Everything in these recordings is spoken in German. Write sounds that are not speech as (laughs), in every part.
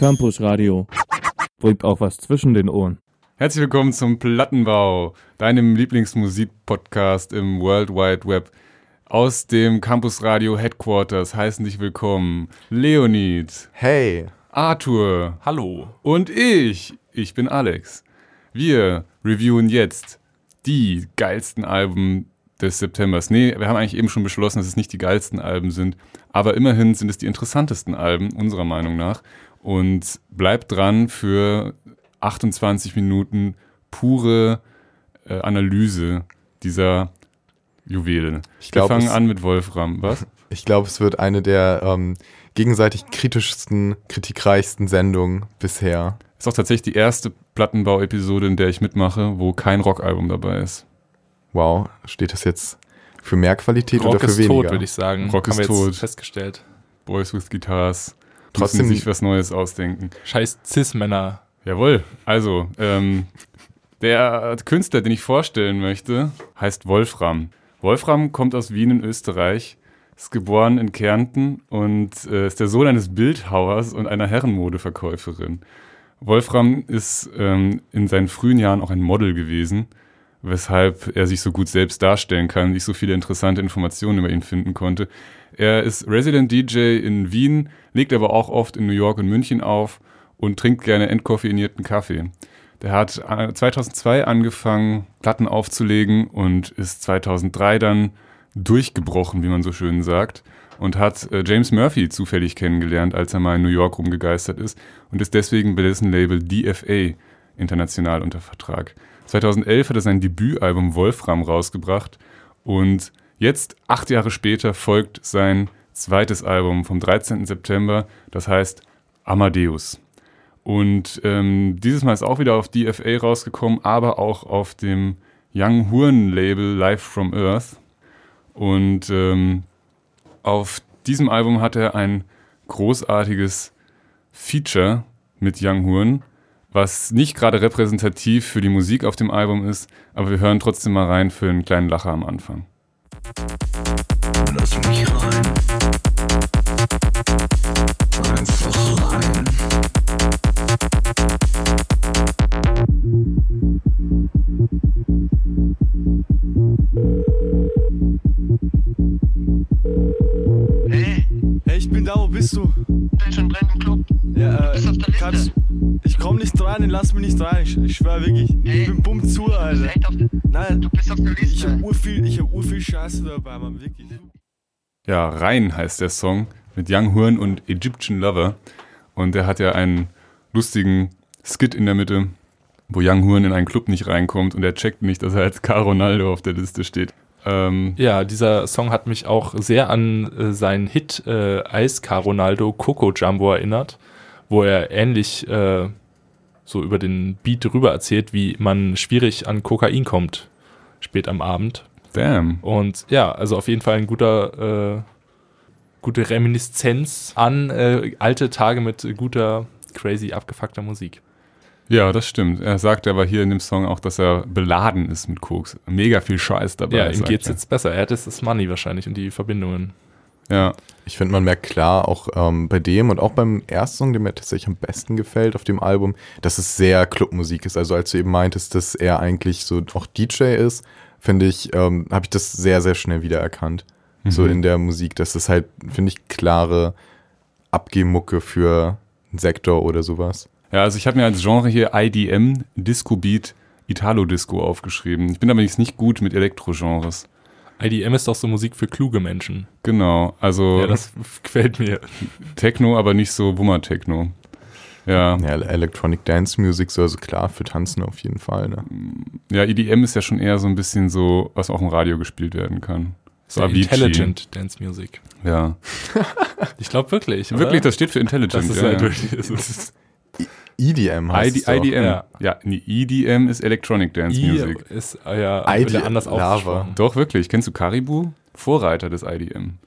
Campus Radio. Bringt auch was zwischen den Ohren. Herzlich willkommen zum Plattenbau, deinem Lieblingsmusikpodcast im World Wide Web. Aus dem Campus Radio Headquarters heißen dich willkommen Leonid, Hey, Arthur Hallo. und ich. Ich bin Alex. Wir reviewen jetzt die geilsten Alben des Septembers. Nee, wir haben eigentlich eben schon beschlossen, dass es nicht die geilsten Alben sind, aber immerhin sind es die interessantesten Alben, unserer Meinung nach. Und bleibt dran für 28 Minuten pure äh, Analyse dieser Juwelen. Ich glaub, wir fangen an mit Wolfram. Was? (laughs) ich glaube, es wird eine der ähm, gegenseitig kritischsten, kritikreichsten Sendungen bisher. Ist auch tatsächlich die erste Plattenbau-Episode, in der ich mitmache, wo kein Rockalbum dabei ist. Wow, steht das jetzt für mehr Qualität Rock oder für ist weniger? tot, würde ich sagen. Rock Haben ist wir jetzt tot. festgestellt. Boys with Guitars. Trotzdem- müssen sich was Neues ausdenken. Scheiß Cis-Männer. Jawohl. Also, ähm, der Künstler, den ich vorstellen möchte, heißt Wolfram. Wolfram kommt aus Wien in Österreich, ist geboren in Kärnten und äh, ist der Sohn eines Bildhauers und einer Herrenmodeverkäuferin. Wolfram ist ähm, in seinen frühen Jahren auch ein Model gewesen, weshalb er sich so gut selbst darstellen kann, ich so viele interessante Informationen über ihn finden konnte. Er ist Resident DJ in Wien, legt aber auch oft in New York und München auf und trinkt gerne entkoffeinierten Kaffee. Der hat äh, 2002 angefangen, Platten aufzulegen und ist 2003 dann durchgebrochen, wie man so schön sagt, und hat äh, James Murphy zufällig kennengelernt, als er mal in New York rumgegeistert ist und ist deswegen bei dessen Label DFA international unter Vertrag. 2011 hat er sein Debütalbum Wolfram rausgebracht und jetzt, acht Jahre später, folgt sein zweites Album vom 13. September, das heißt Amadeus. Und ähm, dieses Mal ist auch wieder auf DFA rausgekommen, aber auch auf dem Young Horn Label Live from Earth. Und ähm, auf diesem Album hat er ein großartiges Feature mit Young Horn, was nicht gerade repräsentativ für die Musik auf dem Album ist, aber wir hören trotzdem mal rein für einen kleinen Lacher am Anfang. Lass mich rein. Einfach rein. Hey, da, wo bist du? bin schon drin im Club. Ja, Bist auf der äh, Liste? kannst, ich komm nicht rein, lass mich nicht rein, ich, ich schwör wirklich. Hey, Ich bin bumm zu, Du bist Alter. auf, Nein, du bist auf der ich Liste. hab urviel, ich hab urviel Scheiße dabei, Mann, wirklich. Ja, Rein heißt der Song mit Young Horn und Egyptian Lover. Und er hat ja einen lustigen Skit in der Mitte, wo Young Horn in einen Club nicht reinkommt und er checkt nicht, dass er als K. Ronaldo auf der Liste steht. Ähm, Ja, dieser Song hat mich auch sehr an äh, seinen Hit äh, Eiskar Ronaldo Coco Jumbo erinnert, wo er ähnlich äh, so über den Beat drüber erzählt, wie man schwierig an Kokain kommt, spät am Abend. damn. Und ja, also auf jeden Fall ein guter, äh, gute Reminiszenz an äh, alte Tage mit guter, crazy abgefuckter Musik. Ja, das stimmt. Er sagt aber hier in dem Song auch, dass er beladen ist mit Koks. Mega viel Scheiß dabei. Ja, ihm geht's er. jetzt besser. Er hat jetzt das Money wahrscheinlich und die Verbindungen. Ja, Ich finde, man merkt klar, auch ähm, bei dem und auch beim ersten Song, der mir tatsächlich am besten gefällt auf dem Album, dass es sehr Clubmusik ist. Also als du eben meintest, dass er eigentlich so auch DJ ist, finde ich, ähm, habe ich das sehr, sehr schnell wiedererkannt. So Mhm. in der Musik. Das ist halt, finde ich, klare Abgehmucke für einen Sektor oder sowas. Ja, also ich habe mir als Genre hier IDM, Disco Beat, Italo Disco aufgeschrieben. Ich bin aber jetzt nicht gut mit Elektro-Genres. IDM ist doch so Musik für kluge Menschen. Genau, also Ja, das (laughs) gefällt mir. Techno, aber nicht so Wummer-Techno. Ja. Ja, Electronic Dance Music, so also klar, für Tanzen auf jeden Fall. Ne? ja, EDM ist ja schon eher so ein bisschen so, was auch im Radio gespielt werden kann. So Avicii. Intelligent Dance Music. Ja. Ich glaube wirklich. oder? Wirklich, das steht für Intelligent. Das ist ja, halt ja. wirklich so. EDM heißt ID, es doch. IDM. Ja. Ja. nee, EDM ist Electronic Dance I Music. ist äh, ja ID anders Lava. Doch, wirklich. Kennst du Caribou? Vorreiter des IDM.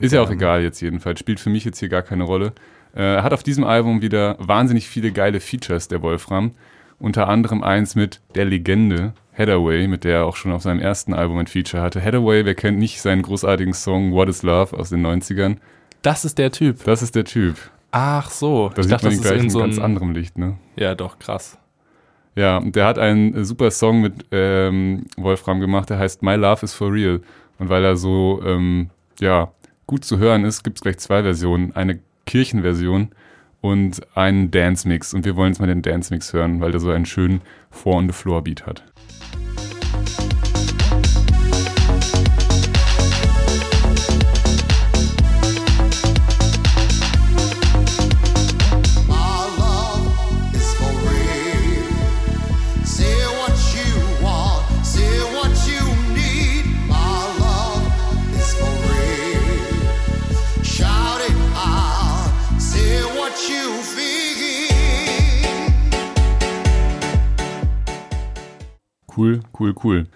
Ist ja auch Ja. egal jetzt jedenfalls. Spielt für mich jetzt hier gar keine Rolle. Äh, hat auf diesem Album wieder wahnsinnig viele geile Features, der Wolfram. Unter anderem eins mit der Legende Hathaway, mit der er auch schon auf seinem ersten Album ein Feature hatte. Hathaway, wer kennt nicht seinen großartigen Song What is Love aus den 90ern? Das ist der Typ. Das ist der Typ. Ach so, Da ich sieht dachte, man das ihn gleich in so ganz ein, anderem Licht, ne? Ja, doch, krass. Ja, und der hat einen äh, super Song mit ähm, Wolfram gemacht, der heißt My Love is for Real. Und weil er so, ähm, ja, gut zu hören ist, gibt es gleich zwei Versionen. Eine Kirchenversion und einen Dance-Mix. Und wir wollen jetzt mal den Dance-Mix hören, weil der so einen schönen Four-on-the-Floor-Beat hat. Cool, cool.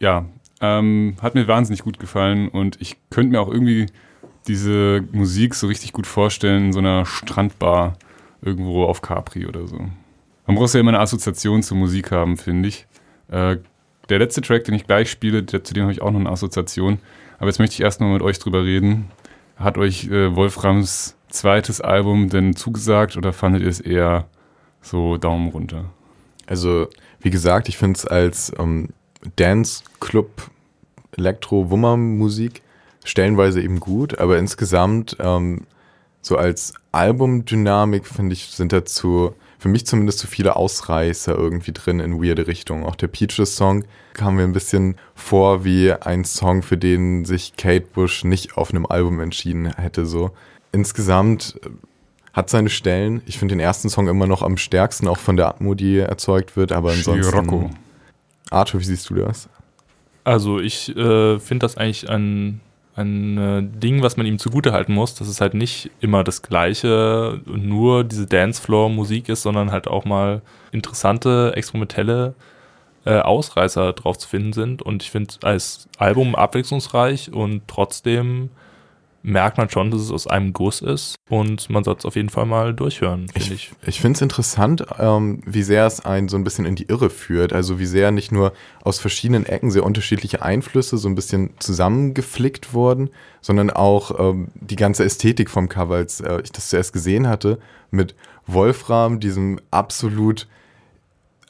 Ja, ähm, hat mir wahnsinnig gut gefallen und ich könnte mir auch irgendwie diese Musik so richtig gut vorstellen in so einer Strandbar irgendwo auf Capri oder so. Man muss ja immer eine Assoziation zur Musik haben, finde ich. Äh, der letzte Track, den ich gleich spiele, der, zu dem habe ich auch noch eine Assoziation. Aber jetzt möchte ich erstmal mit euch drüber reden. Hat euch äh, Wolframs zweites Album denn zugesagt oder fandet ihr es eher so Daumen runter? Also, wie gesagt, ich finde es als ähm, Dance-Club Elektro-Wummer-Musik stellenweise eben gut, aber insgesamt so so als Albumdynamik, finde ich, sind dazu für mich zumindest zu viele Ausreißer irgendwie drin in weirde Richtungen. Auch der Peaches-Song kam mir ein bisschen vor wie ein Song, für den sich Kate Bush nicht auf einem Album entschieden hätte. So. Insgesamt hat seine Stellen. Ich finde den ersten Song immer noch am stärksten, auch von der Atmo, die erzeugt wird. Aber ansonsten. Scirocco. Arthur, wie siehst du das? Also ich äh, finde das eigentlich ein, ein äh, Ding, was man ihm zugutehalten muss, dass es halt nicht immer das gleiche, nur diese Dancefloor-Musik ist, sondern halt auch mal interessante, experimentelle äh, Ausreißer drauf zu finden sind. Und ich finde als Album abwechslungsreich und trotzdem merkt man schon, dass es aus einem Guss ist und man soll es auf jeden Fall mal durchhören, finde ich. Ich finde es interessant, ähm, wie sehr es einen so ein bisschen in die Irre führt. Also wie sehr nicht nur aus verschiedenen Ecken sehr unterschiedliche Einflüsse so ein bisschen zusammengeflickt wurden, sondern auch ähm, die ganze Ästhetik vom Cover, als äh, ich das zuerst gesehen hatte, mit Wolfram, diesem absolut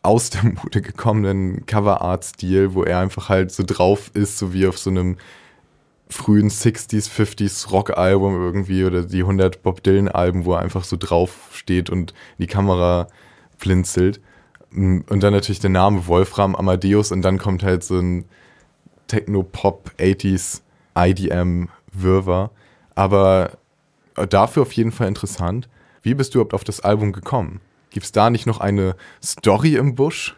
aus der Mode gekommenen Cover-Art-Stil, wo er einfach halt so drauf ist, so wie auf so einem frühen 60s, 50s Rock-Album irgendwie oder die 100 Bob Dylan-Alben, wo er einfach so drauf steht und in die Kamera blinzelt. Und dann natürlich der Name Wolfram Amadeus und dann kommt halt so ein Techno-Pop 80s IDM-Wirrwarr. Aber dafür auf jeden Fall interessant. Wie bist du überhaupt auf das Album gekommen? Gibt es da nicht noch eine Story im Busch?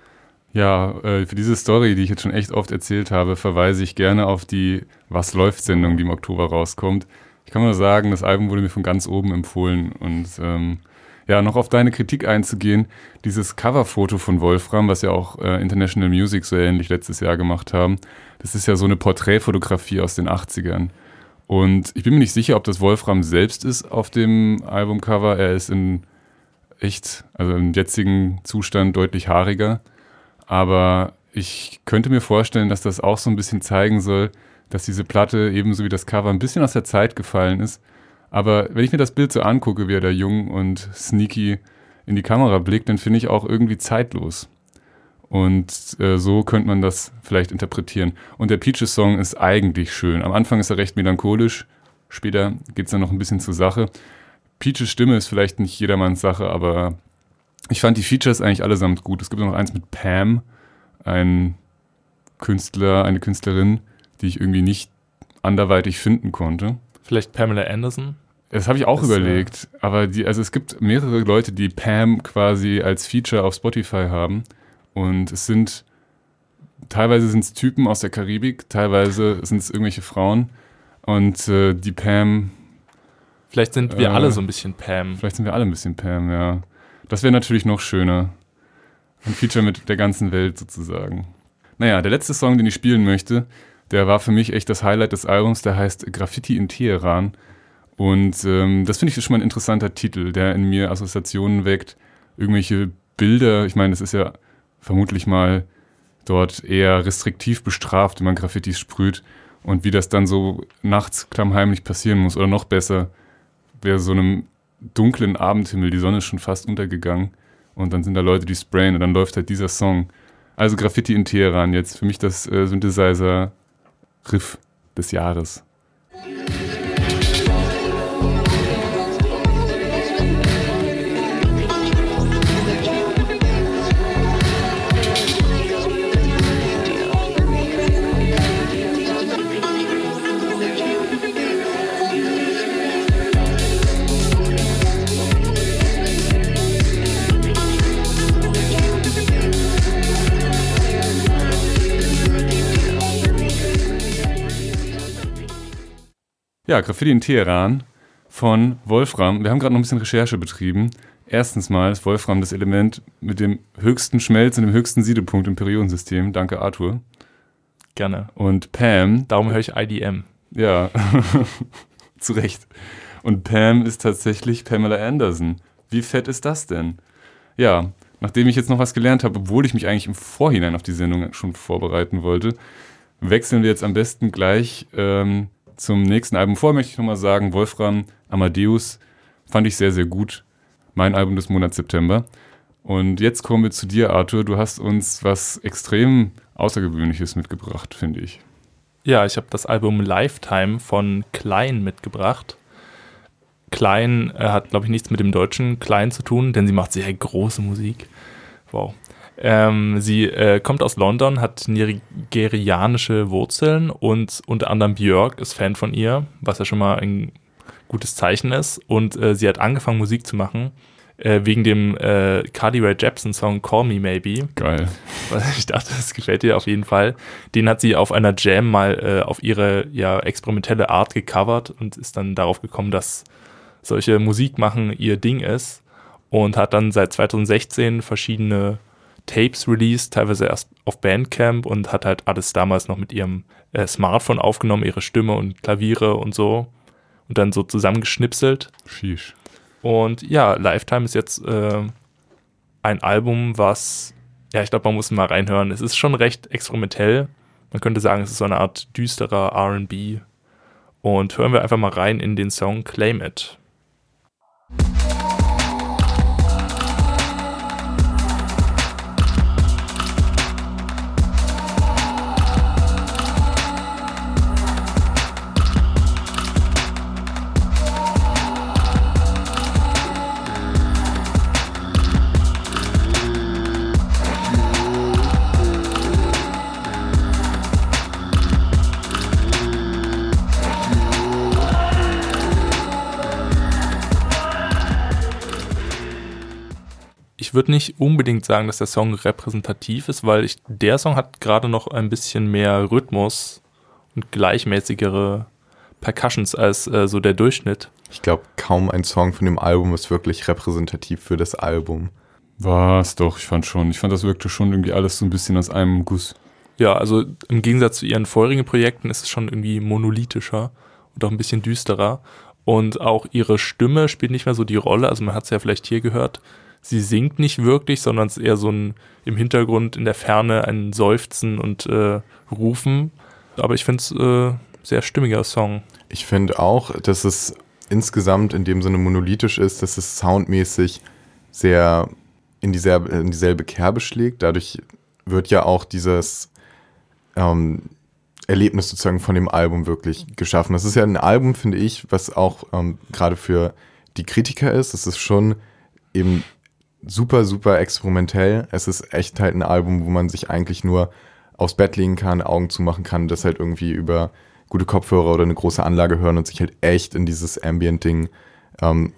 Ja, äh, für diese Story, die ich jetzt schon echt oft erzählt habe, verweise ich gerne auf die Was läuft-Sendung, die im Oktober rauskommt. Ich kann nur sagen, das Album wurde mir von ganz oben empfohlen. Und ähm, ja, noch auf deine Kritik einzugehen, dieses Coverfoto von Wolfram, was ja auch äh, International Music so ähnlich letztes Jahr gemacht haben, das ist ja so eine Porträtfotografie aus den 80ern. Und ich bin mir nicht sicher, ob das Wolfram selbst ist auf dem Albumcover. Er ist in echt, also im jetzigen Zustand deutlich haariger. Aber ich könnte mir vorstellen, dass das auch so ein bisschen zeigen soll, dass diese Platte ebenso wie das Cover ein bisschen aus der Zeit gefallen ist. Aber wenn ich mir das Bild so angucke, wie er da jung und sneaky in die Kamera blickt, dann finde ich auch irgendwie zeitlos. Und äh, so könnte man das vielleicht interpretieren. Und der Peaches-Song ist eigentlich schön. Am Anfang ist er recht melancholisch, später geht es dann noch ein bisschen zur Sache. Peaches Stimme ist vielleicht nicht jedermanns Sache, aber ich fand die Features eigentlich allesamt gut. Es gibt noch eins mit Pam, ein Künstler, eine Künstlerin, die ich irgendwie nicht anderweitig finden konnte. Vielleicht Pamela Anderson? Das habe ich auch Das, überlegt, aber die, also es gibt mehrere Leute, die Pam quasi als Feature auf Spotify haben. Und es sind teilweise sind es Typen aus der Karibik, teilweise sind es irgendwelche Frauen. Und äh, die Pam, Vielleicht sind wir Äh, alle so ein bisschen Pam. vielleicht sind wir alle ein bisschen Pam, ja. Das wäre natürlich noch schöner. Ein Feature mit der ganzen Welt sozusagen. Naja, der letzte Song, den ich spielen möchte, der war für mich echt das Highlight des Albums. Der heißt Graffiti in Teheran. Und ähm, das finde ich schon mal ein interessanter Titel, der in mir Assoziationen weckt. Irgendwelche Bilder, ich meine, das ist ja vermutlich mal dort eher restriktiv bestraft, wenn man Graffitis sprüht. Und wie das dann so nachts klammheimlich passieren muss. Oder noch besser, wer so einem dunklen Abendhimmel, die Sonne ist schon fast untergegangen und dann sind da Leute, die sprayen und dann läuft halt dieser Song. Also Graffiti in Teheran jetzt für mich das äh, Synthesizer-Riff des Jahres. Ja, Graffiti in Teheran von Wolfram. Wir haben gerade noch ein bisschen Recherche betrieben. Erstens mal ist Wolfram das Element mit dem höchsten Schmelz und dem höchsten Siedepunkt im Periodensystem. Danke, Arthur. Gerne. Und Pam, Darum höre ich IDM. ja, (laughs) zu Recht. Und Pam ist tatsächlich Pamela Anderson. Wie fett ist das denn? Ja, nachdem ich jetzt noch was gelernt habe, obwohl ich mich eigentlich im Vorhinein auf die Sendung schon vorbereiten wollte, wechseln wir jetzt am besten gleich ähm, zum nächsten Album. Vorher möchte ich nochmal sagen, Wolfram Amadeus fand ich sehr, sehr gut. Mein Album des Monats September. Und jetzt kommen wir zu dir, Arthur. Du hast uns was extrem Außergewöhnliches mitgebracht, finde ich. Ja, ich habe das Album Lifetime von Klein mitgebracht. Klein äh, hat, glaube ich, nichts mit dem deutschen Klein zu tun, denn sie macht sehr große Musik. Wow. Ähm, sie äh, kommt aus London, hat nigerianische Wurzeln und unter anderem Björk ist Fan von ihr, was ja schon mal ein gutes Zeichen ist. Und äh, sie hat angefangen, Musik zu machen, äh, wegen dem äh, Carly Rae Jepsen Song Call Me Maybe. Geil. Ich dachte, das gefällt dir auf jeden Fall. Den hat sie auf einer Jam mal äh, auf ihre ja, experimentelle Art gecovert und ist dann darauf gekommen, dass solche Musik machen ihr Ding ist und hat dann seit 2016 verschiedene Tapes released, teilweise erst auf Bandcamp und hat halt alles damals noch mit ihrem äh, Smartphone aufgenommen, ihre Stimme und Klaviere und so und dann so zusammengeschnipselt. Sheesh. Und ja, Lifetime ist jetzt äh, ein Album, was, ja, ich glaube, man muss mal reinhören. Es ist schon recht experimentell. Man könnte sagen, es ist so eine Art düsterer RB. Und hören wir einfach mal rein in den Song Claim It. Ich würde nicht unbedingt sagen, dass der Song repräsentativ ist, weil ich, der Song hat gerade noch ein bisschen mehr Rhythmus und gleichmäßigere Percussions als äh, so der Durchschnitt. Ich glaube, kaum ein Song von dem Album ist wirklich repräsentativ für das Album. Was doch, ich fand schon. Ich fand, das wirkte schon irgendwie alles so ein bisschen aus einem Guss. Ja, also im Gegensatz zu ihren vorherigen Projekten ist es schon irgendwie monolithischer und auch ein bisschen düsterer. Und auch ihre Stimme spielt nicht mehr so die Rolle. Also man hat es ja vielleicht hier gehört. Sie singt nicht wirklich, sondern es ist eher so ein im Hintergrund in der Ferne ein Seufzen und äh, Rufen. Aber ich finde es äh, sehr stimmiger Song. Ich finde auch, dass es insgesamt in dem Sinne monolithisch ist, dass es soundmäßig sehr in dieselbe, in dieselbe Kerbe schlägt. Dadurch wird ja auch dieses ähm, Erlebnis sozusagen von dem Album wirklich geschaffen. Das ist ja ein Album, finde ich, was auch ähm, gerade für die Kritiker ist. Es ist schon eben super, super experimentell. Es ist echt halt ein Album, wo man sich eigentlich nur aufs Bett legen kann, Augen zumachen kann, das halt irgendwie über gute Kopfhörer oder eine große Anlage hören und sich halt echt in dieses Ambient-Ding ähm,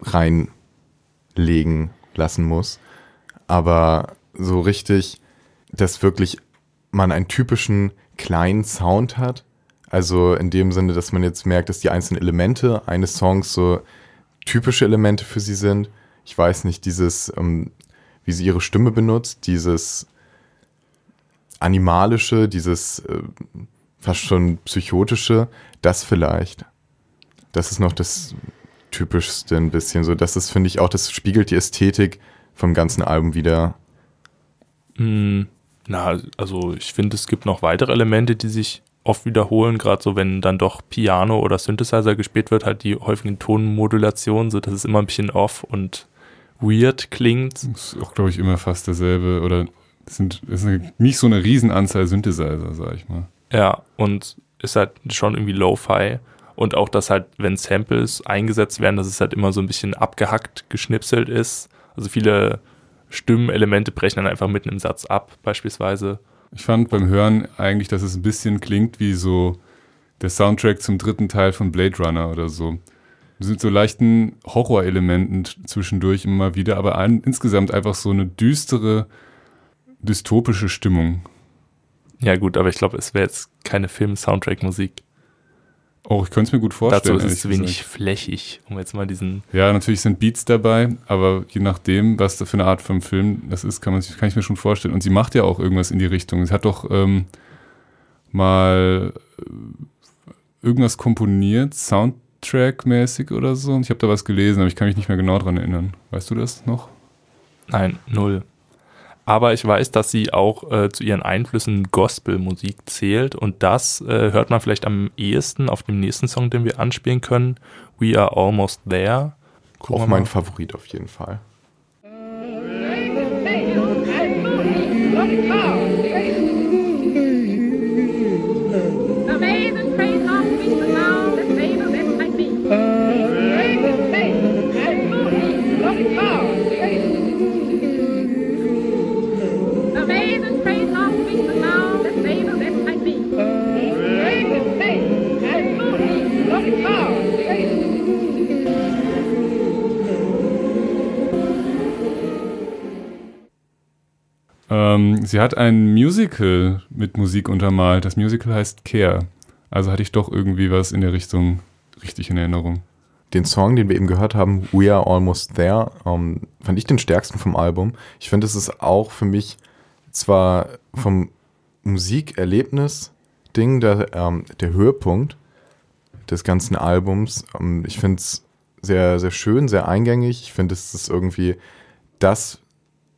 reinlegen lassen muss. Aber so richtig, dass wirklich man einen typischen kleinen Sound hat. Also in dem Sinne, dass man jetzt merkt, dass die einzelnen Elemente eines Songs so typische Elemente für sie sind. Ich weiß nicht, dieses, ähm, wie sie ihre Stimme benutzt, dieses animalische, dieses äh, fast schon psychotische, das vielleicht. Das ist noch das typischste ein bisschen so. Das ist, finde ich, auch, das spiegelt die Ästhetik vom ganzen Album wieder. Mm, na, also ich finde, es gibt noch weitere Elemente, die sich oft wiederholen, gerade so, wenn dann doch Piano oder Synthesizer gespielt wird, halt die häufigen Tonmodulationen, so dass es immer ein bisschen off und weird klingt. Das ist auch, glaube ich, immer fast derselbe oder es sind, ist eine, nicht so eine Riesenanzahl Synthesizer, sag ich mal. Ja, und ist halt schon irgendwie Lo-Fi. Und auch, dass halt, wenn Samples eingesetzt werden, dass es halt immer so ein bisschen abgehackt geschnipselt ist. Also viele Stimmenelemente brechen dann einfach mitten im Satz ab, beispielsweise. Ich fand beim Hören eigentlich, dass es ein bisschen klingt wie so der Soundtrack zum dritten Teil von Blade Runner oder so. Sind so leichten Horrorelementen zwischendurch immer wieder, aber ein, insgesamt einfach so eine düstere, dystopische Stimmung. Ja, gut, aber ich glaube, es wäre jetzt keine Film-Soundtrack-Musik. Oh, ich könnte es mir gut vorstellen. Dazu ist es ehrlich wenig gesagt. flächig, um jetzt mal diesen. Ja, natürlich sind Beats dabei, aber je nachdem, was da für eine Art von Film das ist, kann, man, sich- kann ich mir schon vorstellen. Und sie macht ja auch irgendwas in die Richtung. Sie hat doch ähm, mal äh, irgendwas komponiert, Soundtrack-mäßig oder so. Und ich habe da was gelesen, aber ich kann mich nicht mehr genau dran erinnern. Weißt du das noch? Nein, null. Aber ich weiß, dass sie auch äh, zu ihren Einflüssen Gospelmusik zählt und das äh, hört man vielleicht am ehesten auf dem nächsten Song, den wir anspielen können. We are almost there. Gucken Auch mein. Favorit auf jeden Fall. Ähm, sie hat ein Musical mit Musik untermalt. Das Musical heißt Care. Also hatte ich doch irgendwie was in der Richtung richtig in Erinnerung. Den Song, den wir eben gehört haben, We Are Almost There, ähm, fand ich den stärksten vom Album. Ich finde, es ist auch für mich zwar vom Musikerlebnis-Ding der, ähm, der Höhepunkt des ganzen Albums. Ähm, ich finde es sehr, sehr schön, sehr eingängig. Ich finde, es ist irgendwie das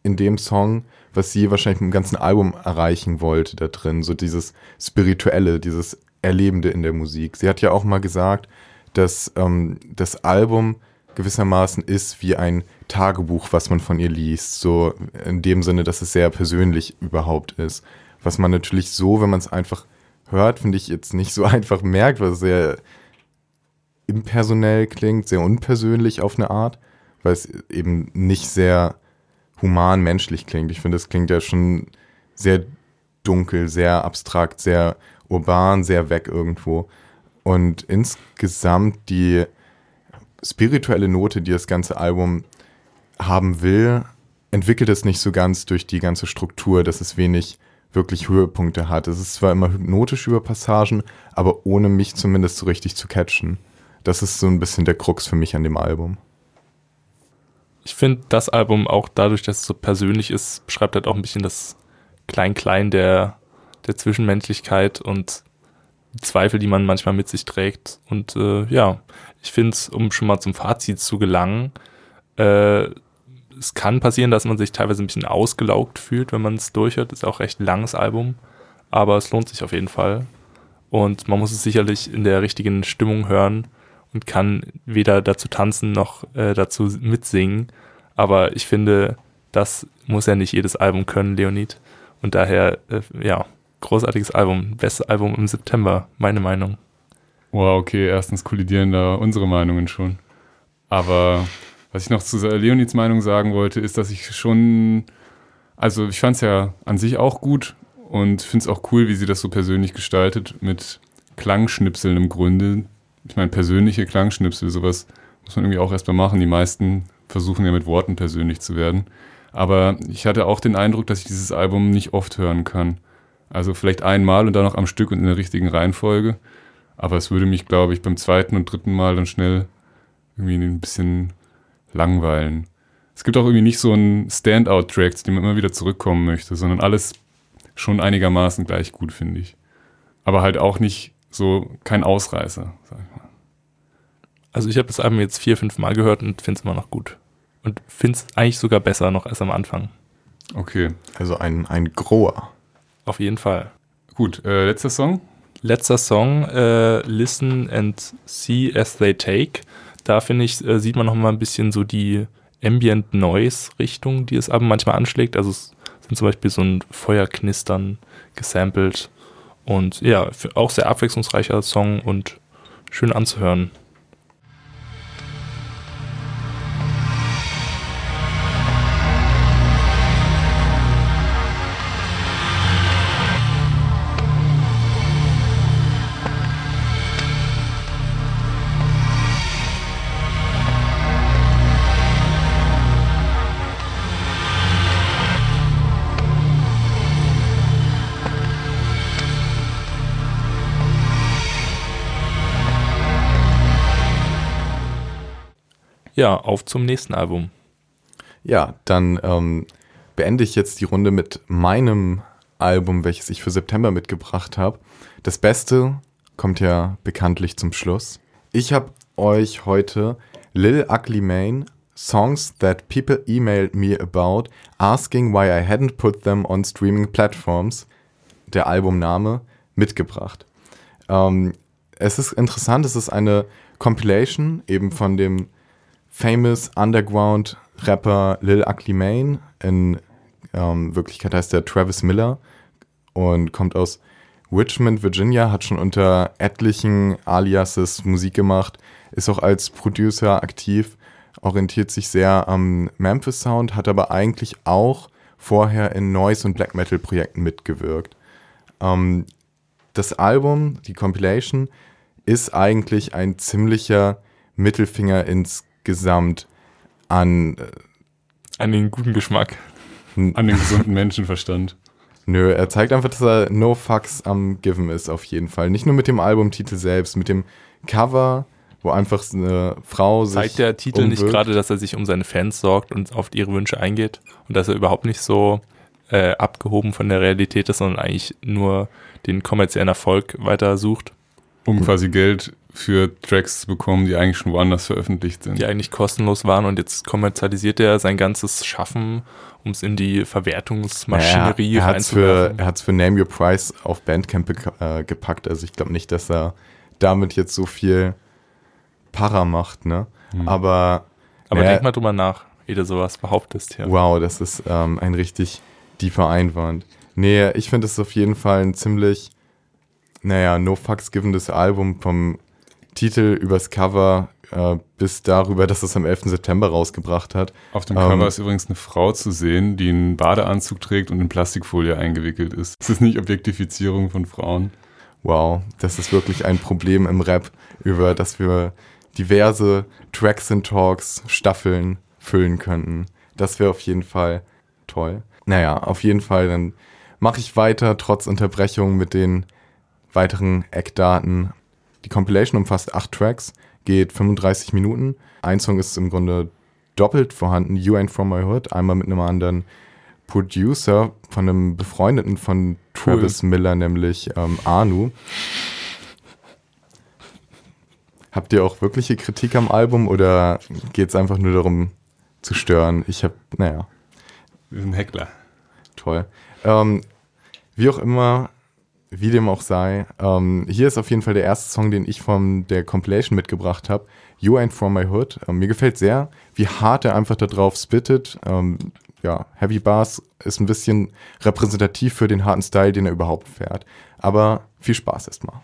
in dem Song, was sie wahrscheinlich mit dem ganzen Album erreichen wollte da drin. So dieses Spirituelle, dieses Erlebende in der Musik. Sie hat ja auch mal gesagt, dass ähm, das Album gewissermaßen ist wie ein Tagebuch, was man von ihr liest. So in dem Sinne, dass es sehr persönlich überhaupt ist. Was man natürlich so, wenn man es einfach hört, finde ich jetzt nicht so (laughs) einfach merkt, weil es sehr impersonell klingt, sehr unpersönlich auf eine Art, weil es eben nicht sehr human menschlich klingt. Ich finde, es klingt ja schon sehr dunkel, sehr abstrakt, sehr urban, sehr weg irgendwo. Und insgesamt die spirituelle Note, die das ganze Album haben will, entwickelt es nicht so ganz durch die ganze Struktur, dass es wenig wirklich Höhepunkte hat. Es ist zwar immer hypnotisch über Passagen, aber ohne mich zumindest so richtig zu catchen. Das ist so ein bisschen der Krux für mich an dem Album. Ich finde das Album auch dadurch, dass es so persönlich ist, beschreibt halt auch ein bisschen das Klein-Klein der, der Zwischenmenschlichkeit und die Zweifel, die man manchmal mit sich trägt. Und äh, ja, ich finde es, um schon mal zum Fazit zu gelangen, äh, es kann passieren, dass man sich teilweise ein bisschen ausgelaugt fühlt, wenn man es durchhört. Ist auch recht langes Album, aber es lohnt sich auf jeden Fall. Und man muss es sicherlich in der richtigen Stimmung hören und kann weder dazu tanzen noch äh, dazu mitsingen. Aber ich finde, das muss ja nicht jedes Album können, Leonid. Und daher, äh, ja, großartiges Album. Bestes Album im September, meine Meinung. Wow, okay, erstens kollidieren da unsere Meinungen schon. Aber was ich noch zu Leonids Meinung sagen wollte, ist, dass ich schon, also ich fand es ja an sich auch gut und finde es auch cool, wie sie das so persönlich gestaltet mit Klangschnipseln im Grunde. Ich meine, persönliche Klangschnipsel, sowas muss man irgendwie auch erstmal machen. Die meisten versuchen ja mit Worten persönlich zu werden. Aber ich hatte auch den Eindruck, dass ich dieses Album nicht oft hören kann. Also vielleicht einmal und dann noch am Stück und in der richtigen Reihenfolge. Aber es würde mich, glaube ich, beim zweiten und dritten Mal dann schnell irgendwie ein bisschen langweilen. Es gibt auch irgendwie nicht so einen Standout-Track, zu dem man immer wieder zurückkommen möchte, sondern alles schon einigermaßen gleich gut, finde ich. Aber halt auch nicht so kein Ausreißer, sag ich mal. Also ich habe das Album jetzt vier, fünf Mal gehört und finde es immer noch gut. Und finde es eigentlich sogar besser noch als am Anfang. Okay, Also ein, ein Grower. Auf jeden Fall. gut. Äh, letzter Song. Letzter Song, äh, Listen and See as They Take. Da finde ich, äh, sieht man noch mal ein bisschen so die Ambient Noise Richtung, die das Album manchmal anschlägt. Also es sind zum Beispiel so ein Feuerknistern gesampelt. Und ja, auch sehr abwechslungsreicher Song und schön anzuhören. Ja, auf zum nächsten Album. Ja, dann ähm, beende ich jetzt die Runde mit meinem Album, welches ich für September mitgebracht habe. Das Beste kommt ja bekanntlich zum Schluss. Ich habe euch heute Lil Ugly Mane Songs that people emailed me about asking why I hadn't put them on streaming platforms, der Albumname, mitgebracht. Ähm, es ist interessant, es ist eine Compilation eben von dem famous Underground Rapper Lil Ugly Mane. In ähm, Wirklichkeit heißt er Travis Miller und kommt aus Richmond, Virginia, hat schon unter etlichen Aliases Musik gemacht, ist auch als Producer aktiv, orientiert sich sehr am Memphis Sound, hat aber eigentlich auch vorher in Noise- und Black Metal-Projekten mitgewirkt. Ähm, das Album, die Compilation, ist eigentlich ein ziemlicher Mittelfinger insgesamt an äh, An den guten Geschmack. An den (laughs) gesunden Menschenverstand. Nö, er zeigt einfach, dass er no fucks am Given ist, auf jeden Fall. Nicht nur mit dem Albumtitel selbst, mit dem Cover, wo einfach eine Frau sich. Zeigt der Titel nicht umwirkt. gerade, dass er sich um seine Fans sorgt und auf ihre Wünsche eingeht und dass er überhaupt nicht so äh, abgehoben von der Realität ist, sondern eigentlich nur den kommerziellen Erfolg weiter sucht, Um quasi Geld für Tracks zu bekommen, die eigentlich schon woanders veröffentlicht sind. die eigentlich kostenlos waren und jetzt kommerzialisiert er sein ganzes Schaffen, um es in die Verwertungsmaschinerie er, er reinzuwerfen. er hat's für Name Your Price auf Bandcamp äh, gepackt. Also ich glaube nicht, dass er damit jetzt so viel Para macht, ne? Hm. Aber Aber naja, denk mal drüber nach, wie du sowas behauptest hier. Wow, das ist ähm, ein richtig tiefer Einwand. Nee, ich finde es auf jeden Fall ein ziemlich, naja, no fucks givendes Album vom Titel übers Cover äh, bis darüber, dass es am 11. September rausgebracht hat. Auf dem Ähm, Cover ist übrigens eine Frau zu sehen, die einen Badeanzug trägt und in Plastikfolie eingewickelt ist. Das ist nicht Objektifizierung von Frauen. Wow, das ist wirklich ein Problem im Rap, über das wir diverse Tracks and Talks, Staffeln füllen könnten. Das wäre auf jeden Fall toll. Naja, auf jeden Fall, dann mache ich weiter, trotz Unterbrechung mit den weiteren Eckdaten. Die Compilation umfasst acht Tracks, geht 35 Minuten. Ein Song ist im Grunde doppelt vorhanden, You Ain't From My Hood, einmal mit einem anderen Producer von einem Befreundeten von Travis Miller, nämlich ähm, Anu. Habt ihr auch wirkliche Kritik am Album oder geht es einfach nur darum zu stören? Ich habe, naja, Wir sind Heckler. toll. Ähm, wie auch immer, wie dem auch sei, ähm, hier ist auf jeden Fall der erste Song, den ich von der Compilation mitgebracht habe. You Ain't From My Hood. Ähm, mir gefällt sehr, wie hart er einfach da drauf spittet. Ähm, ja, Heavy Bars ist ein bisschen repräsentativ für den harten Style, den er überhaupt fährt. Aber viel Spaß erstmal.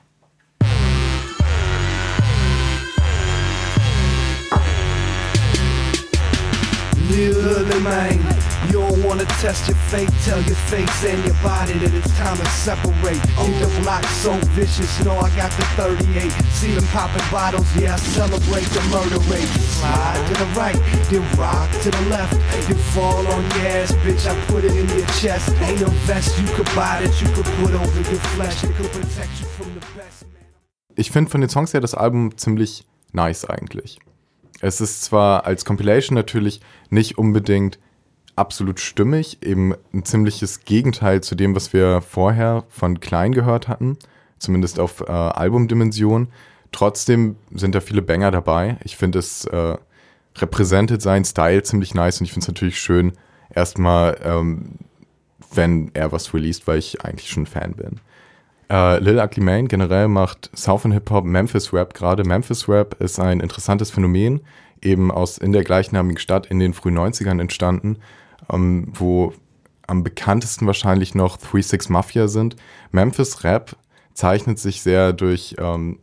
Little man, you don't wanna test your fate. Tell your face and your body that it's time to separate. Keep the block so vicious, you know I got the 38. See them popping bottles, yeah, I celebrate the murder rate. Slide to the right, then rock to the left. Then fall on your ass, bitch, I put it in your chest. Ain't no vest you could buy that you could put over your flesh. It could protect you from the best. Ich finde von den Songs her das Album ziemlich nice eigentlich. Es ist zwar als Compilation natürlich nicht unbedingt absolut stimmig, eben ein ziemliches Gegenteil zu dem, was wir vorher von Klein gehört hatten, zumindest auf äh, Albumdimension. Trotzdem sind da viele Banger dabei. Ich finde, es äh, repräsentiert seinen Style ziemlich nice und ich finde es natürlich schön, erstmal, ähm, wenn er was released, weil ich eigentlich schon Fan bin. Äh, Lil Ugly Mane generell macht Southern Hip Hop, Memphis Rap gerade. Memphis Rap ist ein interessantes Phänomen, eben aus in der gleichnamigen Stadt in den frühen 90ern entstanden, ähm, wo am bekanntesten wahrscheinlich noch 3-6 Mafia sind. Memphis Rap zeichnet sich sehr durch ähm,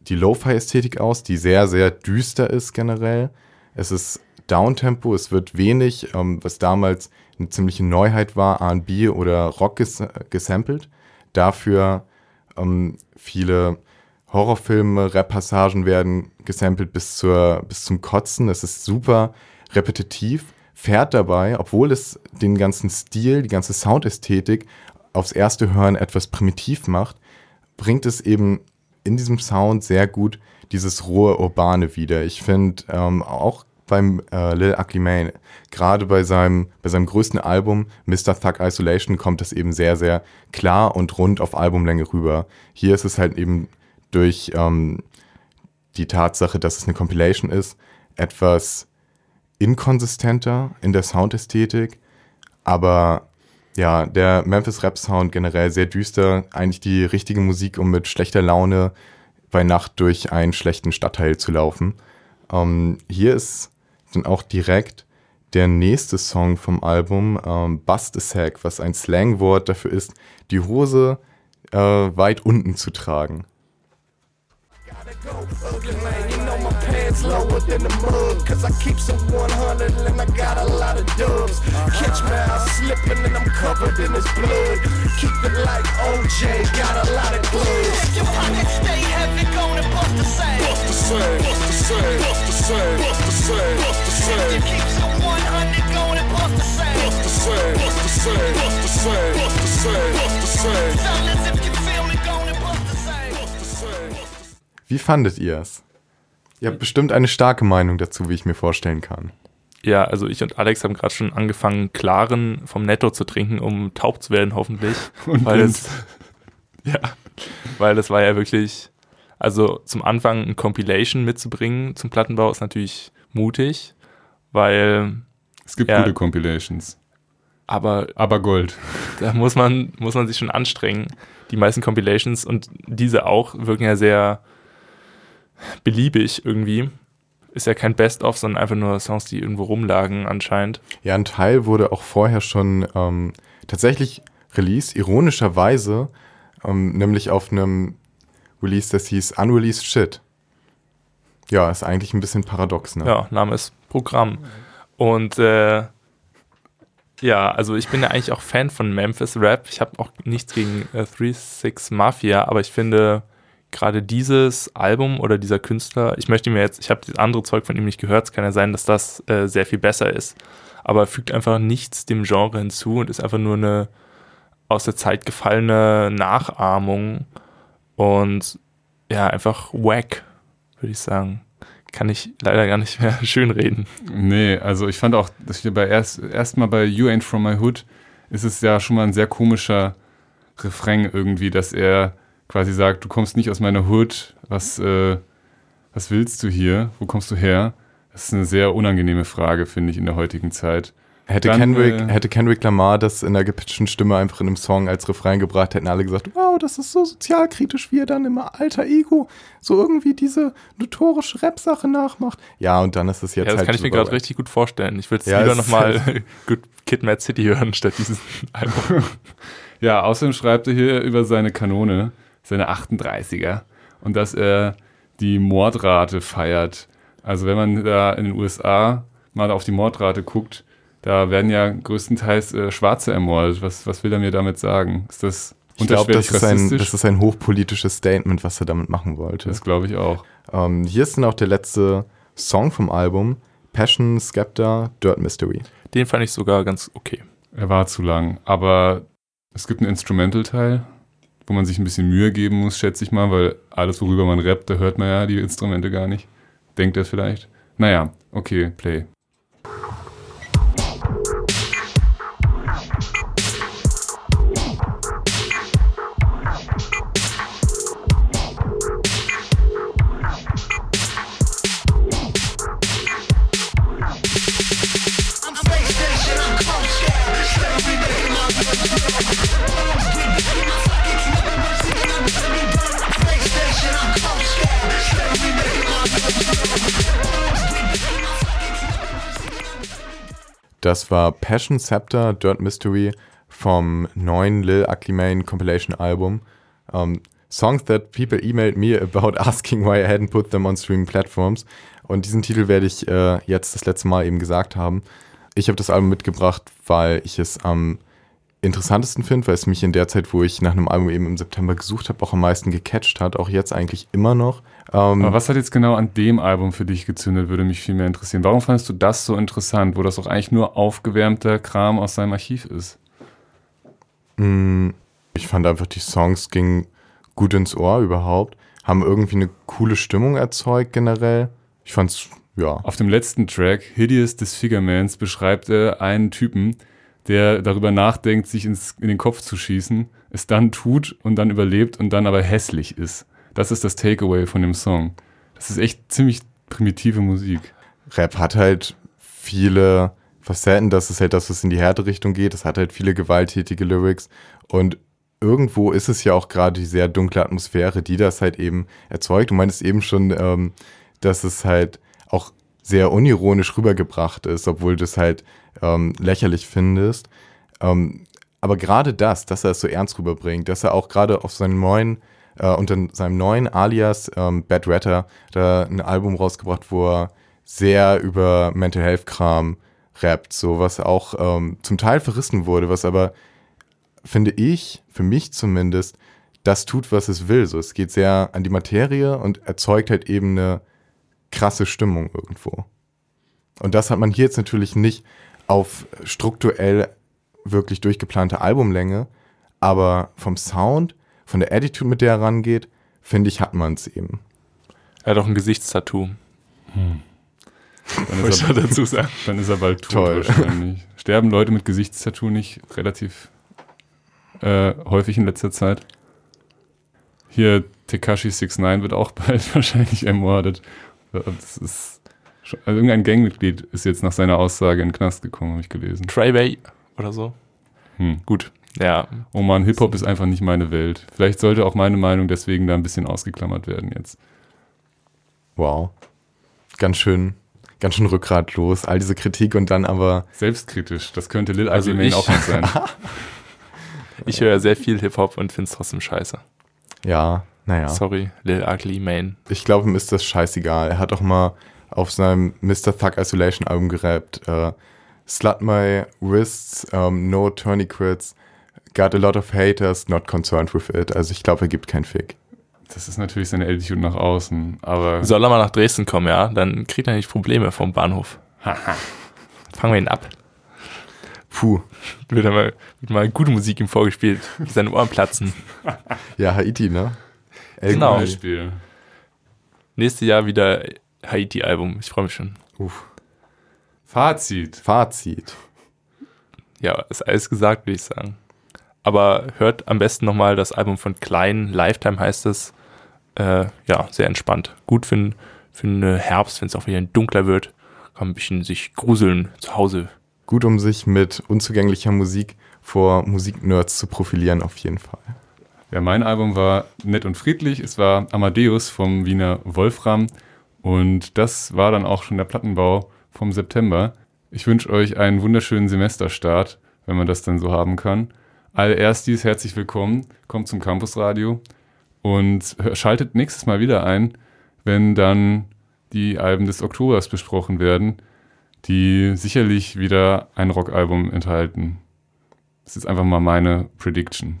die Lo-Fi-Ästhetik aus, die sehr, sehr düster ist generell. Es ist Downtempo, es wird wenig, ähm, was damals eine ziemliche Neuheit war, R&B oder Rock ges gesampelt. Dafür ähm, viele Horrorfilme, Rap-Passagen werden gesampelt bis, zur, bis zum Kotzen. Es ist super repetitiv, fährt dabei, obwohl es den ganzen Stil, die ganze Soundästhetik aufs erste Hören etwas primitiv macht, bringt es eben in diesem Sound sehr gut dieses rohe Urbane wieder. Ich finde ähm, auch beim äh, Lil Ugly gerade bei seinem, bei seinem größten Album, Mr. Thug Isolation, kommt das eben sehr, sehr klar und rund auf Albumlänge rüber. Hier ist es halt eben durch ähm, die Tatsache, dass es eine Compilation ist, etwas inkonsistenter in der Soundästhetik, aber ja, der Memphis Rap Sound generell sehr düster, eigentlich die richtige Musik, um mit schlechter Laune bei Nacht durch einen schlechten Stadtteil zu laufen. Ähm, hier ist dann auch direkt der nächste Song vom Album, ähm, Bust a Sack, was ein Slangwort dafür ist, die Hose äh, weit unten zu tragen. Ugly man, my pants lower than the mug. Cause I keep some 100 and I got a lot of dubs. Catch me out slipping and I'm covered in his blood. Keep it like OJ, got a lot of gloves. If your pockets stay heavy, go and bust the same. Bust the same, bust the same, bust the same, bust the same, bust the If you keep some 100, go and bust the same. Bust the same, bust the same, bust the same, bust the same, bust the same. Fellas, if you feel me, go and bust the same. Same. Wie fandet ihr es? Ihr habt bestimmt eine starke Meinung dazu, wie ich mir vorstellen kann. Ja, also ich und Alex haben gerade schon angefangen, klaren vom Netto zu trinken, um taub zu werden, hoffentlich. (laughs) Und weil es, (laughs) ja, weil das war ja wirklich, also zum Anfang ein Compilation mitzubringen zum Plattenbau ist natürlich mutig, weil, Es gibt Ja. gute Compilations. aber Aber Gold. (laughs) da muss man, muss man sich schon anstrengen. Die meisten Compilations und diese auch wirken ja sehr beliebig irgendwie. Ist ja kein Best-of, sondern einfach nur Songs, die irgendwo rumlagen anscheinend. Ja, ein Teil wurde auch vorher schon ähm, tatsächlich released, ironischerweise, ähm, nämlich auf einem Release, das hieß Unreleased Shit. Ja, ist eigentlich ein bisschen paradox, ne? Ja, Name ist Programm. Und äh, ja, also ich bin ja eigentlich auch Fan von Memphis Rap. Ich habe auch nichts gegen äh, 3-6 Mafia, aber ich finde gerade dieses Album oder dieser Künstler, ich möchte mir jetzt, ich habe das andere Zeug von ihm nicht gehört, es kann ja sein, dass das äh, sehr viel besser ist, aber er fügt einfach nichts dem Genre hinzu und ist einfach nur eine aus der Zeit gefallene Nachahmung und ja, einfach wack, würde ich sagen. Kann ich leider gar nicht mehr (laughs) schön reden. Nee, also ich fand auch, dass wir bei erst erstmal bei You Ain't From My Hood ist es ja schon mal ein sehr komischer Refrain irgendwie, dass er quasi sagt, du kommst nicht aus meiner Hood, was, äh, was willst du hier? Wo kommst du her? Das ist eine sehr unangenehme Frage, finde ich, in der heutigen Zeit. Hätte, Dann, Kendrick, äh, hätte Kendrick Lamar das in der gepitchten Stimme einfach in einem Song als Refrain gebracht, hätten alle gesagt, wow, das ist so sozialkritisch, wie er dann immer alter Ego so irgendwie diese notorische Rap-Sache nachmacht. Ja, und dann ist es jetzt Ja, das halt kann ich mir gerade richtig gut vorstellen. Ich würde es Ja, lieber nochmal (laughs) Good Kid Mad City hören, statt dieses (laughs) Album. Ja, außerdem schreibt er hier über seine Kanone, seine 38er, und dass er die Mordrate feiert. Also wenn man da in den USA mal auf die Mordrate guckt, da werden ja größtenteils äh, Schwarze ermordet. Was, was will er mir damit sagen? Ist das Ich glaube, das, ist ein- das ist ein hochpolitisches Statement, was er damit machen wollte. das glaube ich auch. Ähm, hier ist dann auch der letzte Song vom Album, Passion, Skepta, Dirt Mystery. Den fand ich sogar ganz okay. Er war zu lang. Aber es gibt einen Instrumental-Teil, wo man sich ein bisschen Mühe geben muss, schätze ich mal, weil alles, worüber man rappt, da hört man ja die Instrumente gar nicht. Denkt er vielleicht? Naja, okay, play. Das war Passion Scepter Dirt Mystery vom neuen Lil Ugly Mane Compilation Album. Ähm, Songs that people emailed me about (laughs) asking why I hadn't put them on streaming platforms. Und diesen Titel werde ich äh, jetzt das letzte Mal eben gesagt haben. Ich habe das Album mitgebracht, weil ich es am interessantesten finde, weil es mich in der Zeit, wo ich nach einem Album eben im September gesucht habe, auch am meisten gecatcht hat. Auch jetzt eigentlich immer noch. Ähm, Aber was hat jetzt genau an dem Album für dich gezündet, würde mich viel mehr interessieren. Warum fandest du das so interessant, wo das doch eigentlich nur aufgewärmter Kram aus seinem Archiv ist? Mm, Ich fand einfach, die Songs gingen gut ins Ohr überhaupt, haben irgendwie eine coole Stimmung erzeugt generell. Ich fand's, ja. Auf dem letzten Track, Hideous Disfigurements, beschreibt er einen Typen, der darüber nachdenkt, sich ins, in den Kopf zu schießen, es dann tut und dann überlebt und dann aber hässlich ist. Das ist das Takeaway von dem Song. Das ist echt ziemlich primitive Musik. Rap hat halt viele Facetten, das ist halt das, was in die Härte-Richtung geht. Es hat halt viele gewalttätige Lyrics und irgendwo ist es ja auch gerade die sehr dunkle Atmosphäre, die das halt eben erzeugt. Du meintest eben schon, ähm, dass es halt auch sehr unironisch rübergebracht ist, obwohl du es halt ähm, lächerlich findest. Ähm, aber gerade das, dass er es so ernst rüberbringt, dass er auch gerade auf seinen neuen, äh, unter seinem neuen Alias ähm, Bad Ratter da ein Album rausgebracht, wo er sehr über Mental Health Kram rappt, so was auch ähm, zum Teil verrissen wurde, was aber finde ich, für mich zumindest, das tut, was es will. So, es geht sehr an die Materie und erzeugt halt eben eine krasse Stimmung irgendwo. Und das hat man hier jetzt natürlich nicht auf strukturell wirklich durchgeplante Albumlänge, aber vom Sound, von der Attitude, mit der er rangeht, finde ich, hat man es eben. Er hat auch ein Gesichtstattoo. Dann Muss (laughs) ist, ich er, dazu sagen. (laughs) dann ist er bald tot Toll. wahrscheinlich. Sterben Leute mit Gesichtstattoo nicht relativ äh, häufig in letzter Zeit? Hier, Tekashi 69 wird auch bald (laughs) wahrscheinlich ermordet. Das ist schon, also irgendein Gangmitglied ist jetzt nach seiner Aussage in den Knast gekommen, habe ich gelesen. Trey Bay oder so. Hm. Gut. Ja, Oh man, Hip-Hop ist einfach nicht meine Welt. Vielleicht sollte auch meine Meinung deswegen da ein bisschen ausgeklammert werden jetzt. Wow. Ganz schön, ganz schön rückgratlos, all diese Kritik und dann aber, Selbstkritisch, das könnte Lil Also ich- auch nicht sein. (laughs) (laughs) ich höre sehr viel Hip-Hop und finde es trotzdem scheiße. ja, naja. Sorry, Lil Ugly Mane. Ich glaube, ihm ist das scheißegal. Er hat auch mal auf seinem Mr. Thug Isolation Album gerappt. Äh, Slut my wrists, um, no tourniquets, got a lot of haters, not concerned with it. Also ich glaube, er gibt keinen Fick. Das ist natürlich seine Attitude nach außen, aber Soll er mal nach Dresden kommen, ja? Dann kriegt er nicht Probleme vom Bahnhof. Fangen wir ihn ab. Puh. Wird er mal, wird mal gute Musik ihm vorgespielt, seine Ohren platzen. Ja, Haiti, ne? El Genau. Beispiel. Nächstes Jahr wieder Haiti-Album. Ich freue mich schon. Uff. Fazit. Fazit. Ja, ist alles gesagt, würde ich sagen. Aber hört am besten nochmal das Album von Klein, Lifetime heißt es. Äh, ja, sehr entspannt. Gut für, n- für einen Herbst, wenn es auch wieder dunkler wird. Kann man ein bisschen sich gruseln zu Hause. Gut, um sich mit unzugänglicher Musik vor Musiknerds zu profilieren, auf jeden Fall. Ja, mein Album war nett und friedlich. Es war Amadeus vom Wiener Wolfram. Und das war dann auch schon der Plattenbau vom September. Ich wünsche euch einen wunderschönen Semesterstart, wenn man das dann so haben kann. Alle Erstis, herzlich willkommen. Kommt zum Campusradio und schaltet nächstes Mal wieder ein, wenn dann die Alben des Oktobers besprochen werden, die sicherlich wieder ein Rockalbum enthalten. Das ist einfach mal meine Prediction.